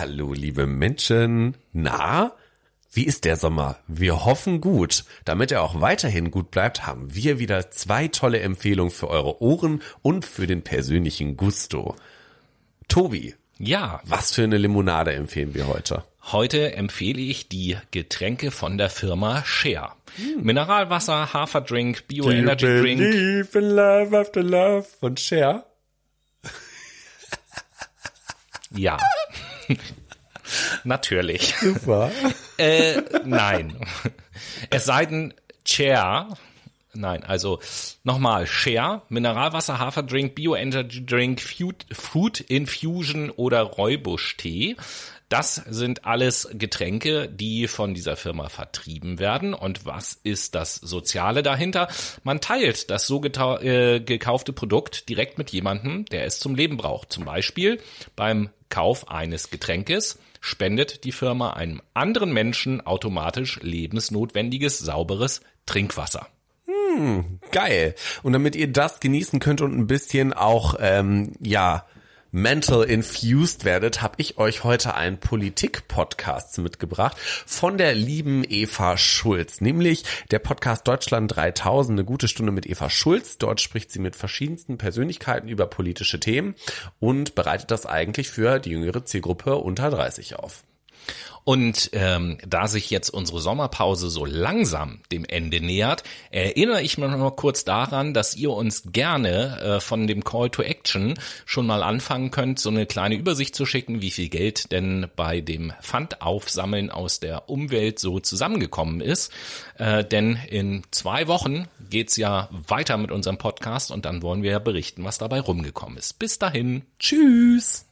Hallo, liebe Menschen. Na, wie ist der Sommer? Wir hoffen gut. Damit er auch weiterhin gut bleibt, haben wir wieder zwei tolle Empfehlungen für eure Ohren und für den persönlichen Gusto. Tobi. Ja. Was für eine Limonade empfehlen wir heute? Heute empfehle ich die Getränke von der Firma Share. Hm. Mineralwasser, Haferdrink, Bio-Energy Drink. Believe in love after love von Share. Ja. Natürlich. Super. äh, nein. Es sei denn, Chair. Nein, also nochmal, Share, Mineralwasser, Haferdrink, Bio-Energy Drink, Food Infusion oder Räubusch-Tee. Das sind alles Getränke, die von dieser Firma vertrieben werden. Und was ist das Soziale dahinter? Man teilt das so äh, gekaufte Produkt direkt mit jemandem, der es zum Leben braucht. Zum Beispiel beim Kauf eines Getränkes spendet die Firma einem anderen Menschen automatisch lebensnotwendiges, sauberes Trinkwasser. Hm, geil. Und damit ihr das genießen könnt und ein bisschen auch, ähm, ja, mental infused werdet, habe ich euch heute einen Politik-Podcast mitgebracht von der lieben Eva Schulz, nämlich der Podcast Deutschland 3000, eine gute Stunde mit Eva Schulz. Dort spricht sie mit verschiedensten Persönlichkeiten über politische Themen und bereitet das eigentlich für die jüngere Zielgruppe unter 30 auf. Und ähm, da sich jetzt unsere Sommerpause so langsam dem Ende nähert, erinnere ich mich noch kurz daran, dass ihr uns gerne äh, von dem Call to Action schon mal anfangen könnt, so eine kleine Übersicht zu schicken, wie viel Geld denn bei dem Pfandaufsammeln aus der Umwelt so zusammengekommen ist. Äh, denn in zwei Wochen geht's ja weiter mit unserem Podcast und dann wollen wir ja berichten, was dabei rumgekommen ist. Bis dahin, tschüss.